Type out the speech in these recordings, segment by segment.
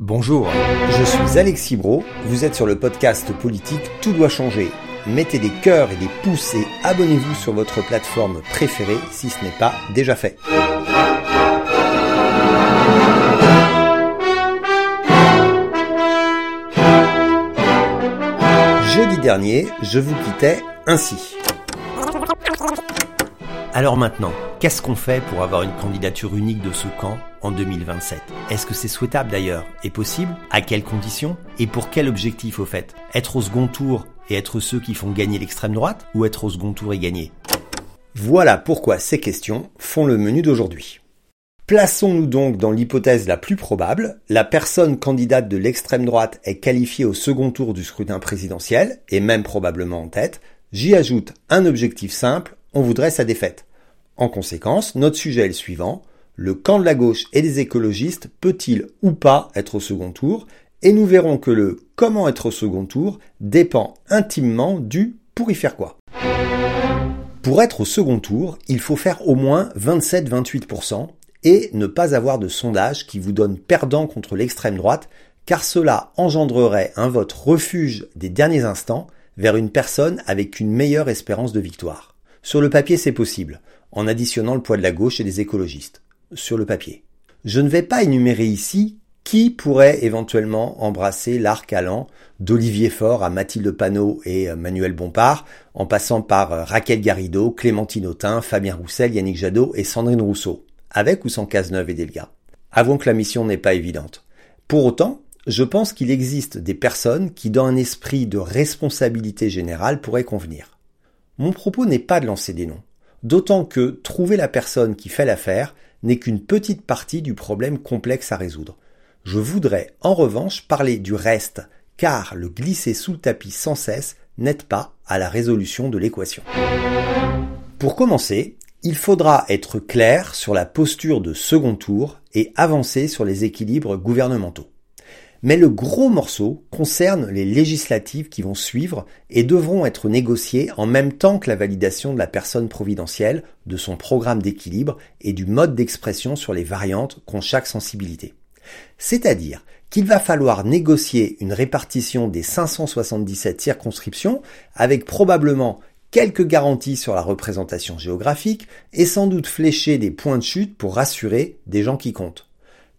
Bonjour, je suis Alexis Bro, vous êtes sur le podcast politique Tout doit changer. Mettez des cœurs et des pouces et abonnez-vous sur votre plateforme préférée si ce n'est pas déjà fait. Jeudi dernier, je vous quittais ainsi. Alors maintenant, qu'est-ce qu'on fait pour avoir une candidature unique de ce camp en 2027 Est-ce que c'est souhaitable d'ailleurs? Et possible? À quelles conditions? Et pour quel objectif au fait? Être au second tour et être ceux qui font gagner l'extrême droite Ou être au second tour et gagner? Voilà pourquoi ces questions font le menu d'aujourd'hui. Plaçons-nous donc dans l'hypothèse la plus probable, la personne candidate de l'extrême droite est qualifiée au second tour du scrutin présidentiel, et même probablement en tête, j'y ajoute un objectif simple, on voudrait sa défaite. En conséquence, notre sujet est le suivant. Le camp de la gauche et des écologistes peut-il ou pas être au second tour? Et nous verrons que le comment être au second tour dépend intimement du pour y faire quoi. Pour être au second tour, il faut faire au moins 27-28% et ne pas avoir de sondage qui vous donne perdant contre l'extrême droite, car cela engendrerait un vote refuge des derniers instants vers une personne avec une meilleure espérance de victoire. Sur le papier, c'est possible en additionnant le poids de la gauche et des écologistes, sur le papier. Je ne vais pas énumérer ici qui pourrait éventuellement embrasser l'arc allant d'Olivier Faure à Mathilde Panot et euh, Manuel Bompard, en passant par euh, Raquel Garrido, Clémentine Autain, Fabien Roussel, Yannick Jadot et Sandrine Rousseau, avec ou sans Cazeneuve et Delga. Avouons que la mission n'est pas évidente. Pour autant, je pense qu'il existe des personnes qui, dans un esprit de responsabilité générale, pourraient convenir. Mon propos n'est pas de lancer des noms. D'autant que trouver la personne qui fait l'affaire n'est qu'une petite partie du problème complexe à résoudre. Je voudrais en revanche parler du reste, car le glisser sous le tapis sans cesse n'aide pas à la résolution de l'équation. Pour commencer, il faudra être clair sur la posture de second tour et avancer sur les équilibres gouvernementaux. Mais le gros morceau concerne les législatives qui vont suivre et devront être négociées en même temps que la validation de la personne providentielle, de son programme d'équilibre et du mode d'expression sur les variantes qu'ont chaque sensibilité. C'est-à-dire qu'il va falloir négocier une répartition des 577 circonscriptions avec probablement quelques garanties sur la représentation géographique et sans doute flécher des points de chute pour rassurer des gens qui comptent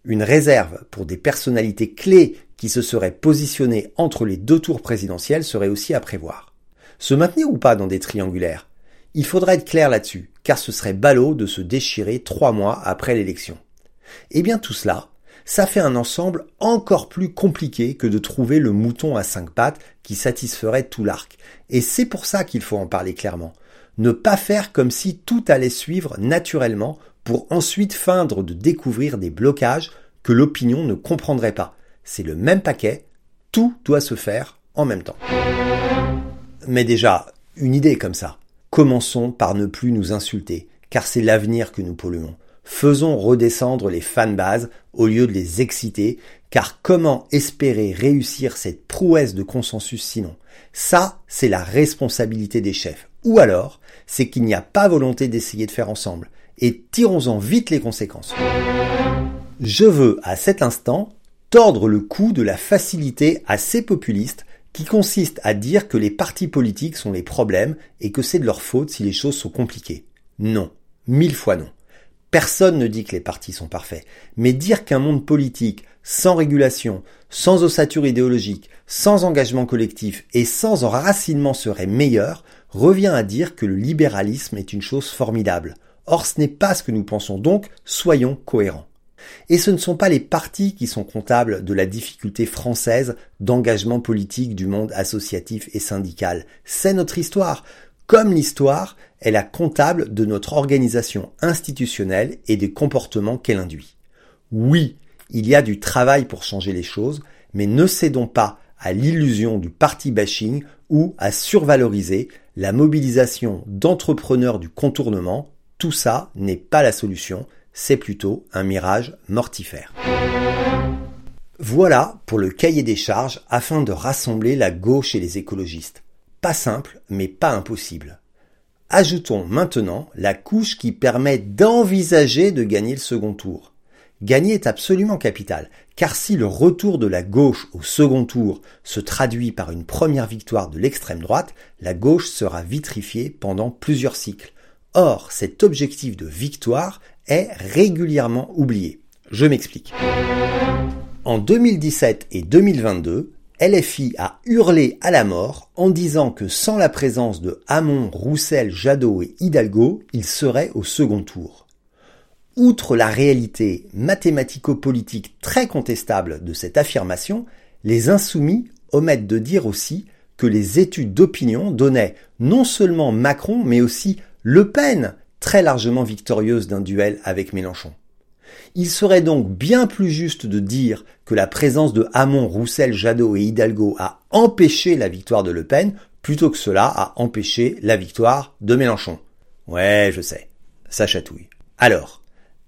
une réserve pour des personnalités clés qui se seraient positionnées entre les deux tours présidentiels serait aussi à prévoir. Se maintenir ou pas dans des triangulaires? Il faudrait être clair là-dessus, car ce serait ballot de se déchirer trois mois après l'élection. Eh bien tout cela, ça fait un ensemble encore plus compliqué que de trouver le mouton à cinq pattes qui satisferait tout l'arc. Et c'est pour ça qu'il faut en parler clairement. Ne pas faire comme si tout allait suivre naturellement pour ensuite feindre de découvrir des blocages que l'opinion ne comprendrait pas. C'est le même paquet, tout doit se faire en même temps. Mais déjà, une idée comme ça. Commençons par ne plus nous insulter, car c'est l'avenir que nous polluons. Faisons redescendre les fanbases au lieu de les exciter, car comment espérer réussir cette prouesse de consensus sinon? Ça, c'est la responsabilité des chefs. Ou alors, c'est qu'il n'y a pas volonté d'essayer de faire ensemble et tirons-en vite les conséquences. Je veux à cet instant tordre le cou de la facilité assez populiste qui consiste à dire que les partis politiques sont les problèmes et que c'est de leur faute si les choses sont compliquées. Non, mille fois non. Personne ne dit que les partis sont parfaits, mais dire qu'un monde politique sans régulation, sans ossature idéologique, sans engagement collectif et sans enracinement serait meilleur revient à dire que le libéralisme est une chose formidable. Or ce n'est pas ce que nous pensons donc, soyons cohérents. Et ce ne sont pas les partis qui sont comptables de la difficulté française d'engagement politique du monde associatif et syndical. C'est notre histoire. Comme l'histoire est la comptable de notre organisation institutionnelle et des comportements qu'elle induit. Oui, il y a du travail pour changer les choses, mais ne cédons pas à l'illusion du parti bashing ou à survaloriser la mobilisation d'entrepreneurs du contournement tout ça n'est pas la solution, c'est plutôt un mirage mortifère. Voilà pour le cahier des charges afin de rassembler la gauche et les écologistes. Pas simple, mais pas impossible. Ajoutons maintenant la couche qui permet d'envisager de gagner le second tour. Gagner est absolument capital, car si le retour de la gauche au second tour se traduit par une première victoire de l'extrême droite, la gauche sera vitrifiée pendant plusieurs cycles. Or, cet objectif de victoire est régulièrement oublié. Je m'explique. En 2017 et 2022, LFI a hurlé à la mort en disant que sans la présence de Hamon, Roussel, Jadot et Hidalgo, il serait au second tour. Outre la réalité mathématico-politique très contestable de cette affirmation, les insoumis omettent de dire aussi que les études d'opinion donnaient non seulement Macron, mais aussi Le Pen très largement victorieuse d'un duel avec Mélenchon. Il serait donc bien plus juste de dire que la présence de Hamon, Roussel, Jadot et Hidalgo a empêché la victoire de Le Pen plutôt que cela a empêché la victoire de Mélenchon. Ouais, je sais, ça chatouille. Alors,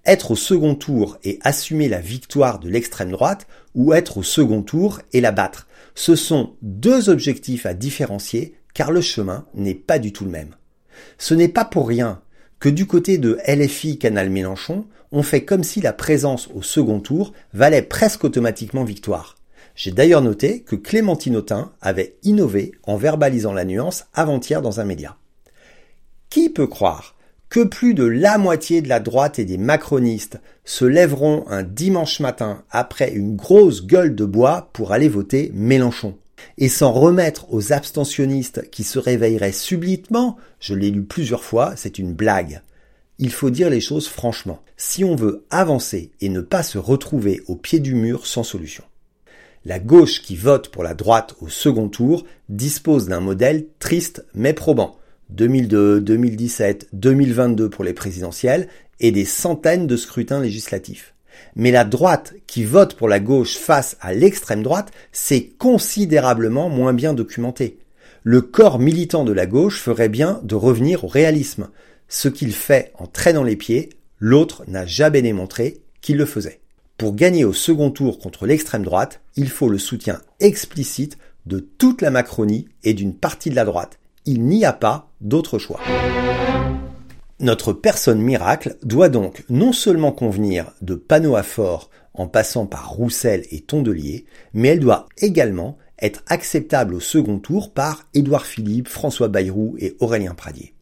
être au second tour et assumer la victoire de l'extrême droite ou être au second tour et la battre? Ce sont deux objectifs à différencier car le chemin n'est pas du tout le même. Ce n'est pas pour rien que du côté de LFI Canal Mélenchon, on fait comme si la présence au second tour valait presque automatiquement victoire. J'ai d'ailleurs noté que Clémentine Autain avait innové en verbalisant la nuance avant-hier dans un média. Qui peut croire que plus de la moitié de la droite et des macronistes se lèveront un dimanche matin après une grosse gueule de bois pour aller voter Mélenchon? Et s'en remettre aux abstentionnistes qui se réveilleraient subitement, je l'ai lu plusieurs fois, c'est une blague. Il faut dire les choses franchement, si on veut avancer et ne pas se retrouver au pied du mur sans solution. La gauche qui vote pour la droite au second tour dispose d'un modèle triste mais probant 2002, 2017, 2022 pour les présidentielles et des centaines de scrutins législatifs. Mais la droite qui vote pour la gauche face à l'extrême droite, c'est considérablement moins bien documenté. Le corps militant de la gauche ferait bien de revenir au réalisme. Ce qu'il fait en traînant les pieds, l'autre n'a jamais démontré qu'il le faisait. Pour gagner au second tour contre l'extrême droite, il faut le soutien explicite de toute la Macronie et d'une partie de la droite. Il n'y a pas d'autre choix. Notre personne miracle doit donc non seulement convenir de panneau à fort en passant par Roussel et Tondelier, mais elle doit également être acceptable au second tour par Édouard Philippe, François Bayrou et Aurélien Pradier.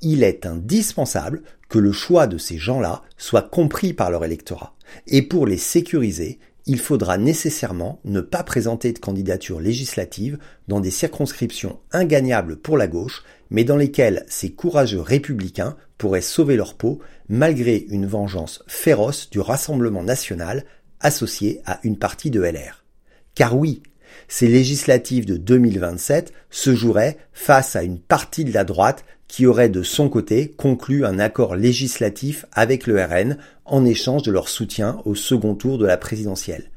Il est indispensable que le choix de ces gens-là soit compris par leur électorat. Et pour les sécuriser, il faudra nécessairement ne pas présenter de candidature législative dans des circonscriptions ingagnables pour la gauche, mais dans lesquelles ces courageux républicains pourraient sauver leur peau malgré une vengeance féroce du Rassemblement national associé à une partie de LR. Car oui, ces législatives de 2027 se joueraient face à une partie de la droite qui aurait de son côté conclu un accord législatif avec le RN en échange de leur soutien au second tour de la présidentielle.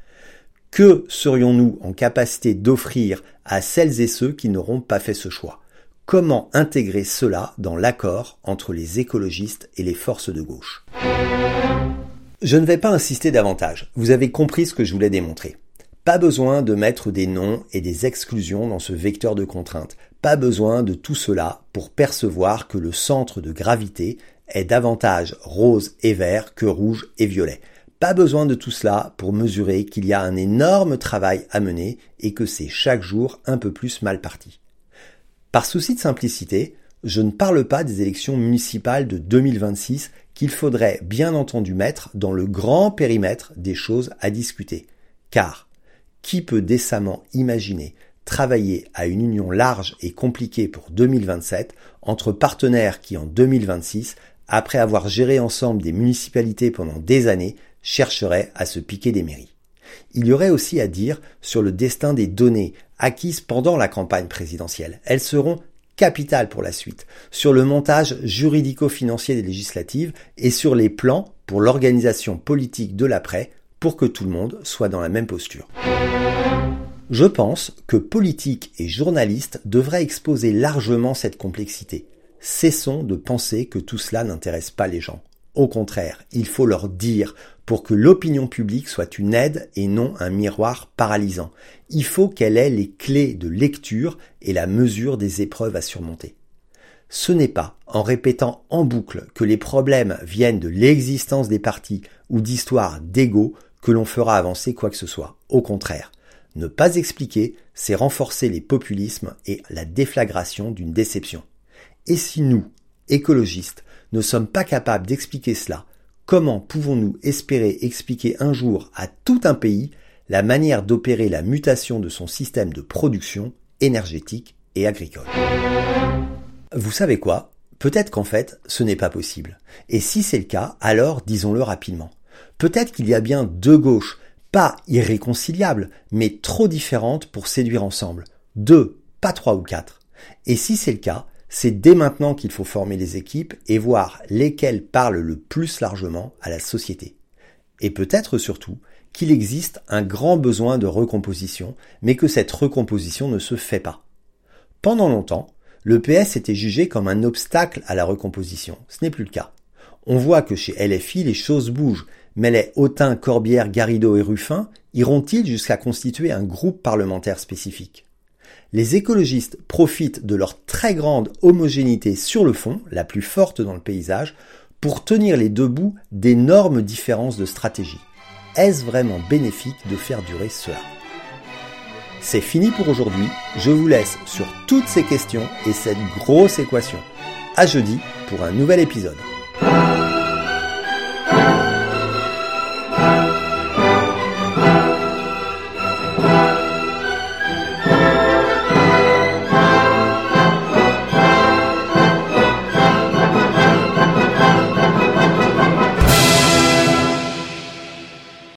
Que serions-nous en capacité d'offrir à celles et ceux qui n'auront pas fait ce choix? Comment intégrer cela dans l'accord entre les écologistes et les forces de gauche? Je ne vais pas insister davantage, vous avez compris ce que je voulais démontrer. Pas besoin de mettre des noms et des exclusions dans ce vecteur de contrainte. Pas besoin de tout cela pour percevoir que le centre de gravité est davantage rose et vert que rouge et violet. Pas besoin de tout cela pour mesurer qu'il y a un énorme travail à mener et que c'est chaque jour un peu plus mal parti. Par souci de simplicité, je ne parle pas des élections municipales de 2026 qu'il faudrait bien entendu mettre dans le grand périmètre des choses à discuter. Car qui peut décemment imaginer travailler à une union large et compliquée pour 2027 entre partenaires qui en 2026, après avoir géré ensemble des municipalités pendant des années, chercheraient à se piquer des mairies. Il y aurait aussi à dire sur le destin des données acquises pendant la campagne présidentielle. Elles seront capitales pour la suite, sur le montage juridico-financier des législatives et sur les plans pour l'organisation politique de l'après pour que tout le monde soit dans la même posture. Je pense que politiques et journalistes devraient exposer largement cette complexité. Cessons de penser que tout cela n'intéresse pas les gens. Au contraire, il faut leur dire pour que l'opinion publique soit une aide et non un miroir paralysant. Il faut qu'elle ait les clés de lecture et la mesure des épreuves à surmonter. Ce n'est pas en répétant en boucle que les problèmes viennent de l'existence des partis ou d'histoires d'ego que l'on fera avancer quoi que ce soit. Au contraire, ne pas expliquer, c'est renforcer les populismes et la déflagration d'une déception. Et si nous, écologistes, ne sommes pas capables d'expliquer cela, comment pouvons-nous espérer expliquer un jour à tout un pays la manière d'opérer la mutation de son système de production énergétique et agricole? Vous savez quoi? Peut-être qu'en fait, ce n'est pas possible. Et si c'est le cas, alors disons-le rapidement. Peut-être qu'il y a bien deux gauches, pas irréconciliables, mais trop différentes pour séduire ensemble. Deux, pas trois ou quatre. Et si c'est le cas, c'est dès maintenant qu'il faut former les équipes et voir lesquelles parlent le plus largement à la société. Et peut-être surtout qu'il existe un grand besoin de recomposition, mais que cette recomposition ne se fait pas. Pendant longtemps, le PS était jugé comme un obstacle à la recomposition. Ce n'est plus le cas. On voit que chez LFI, les choses bougent, mais les Autain, Corbière, Garrido et Ruffin iront-ils jusqu'à constituer un groupe parlementaire spécifique? Les écologistes profitent de leur très grande homogénéité sur le fond, la plus forte dans le paysage, pour tenir les deux bouts d'énormes différences de stratégie. Est-ce vraiment bénéfique de faire durer cela? C'est fini pour aujourd'hui, je vous laisse sur toutes ces questions et cette grosse équation. À jeudi pour un nouvel épisode.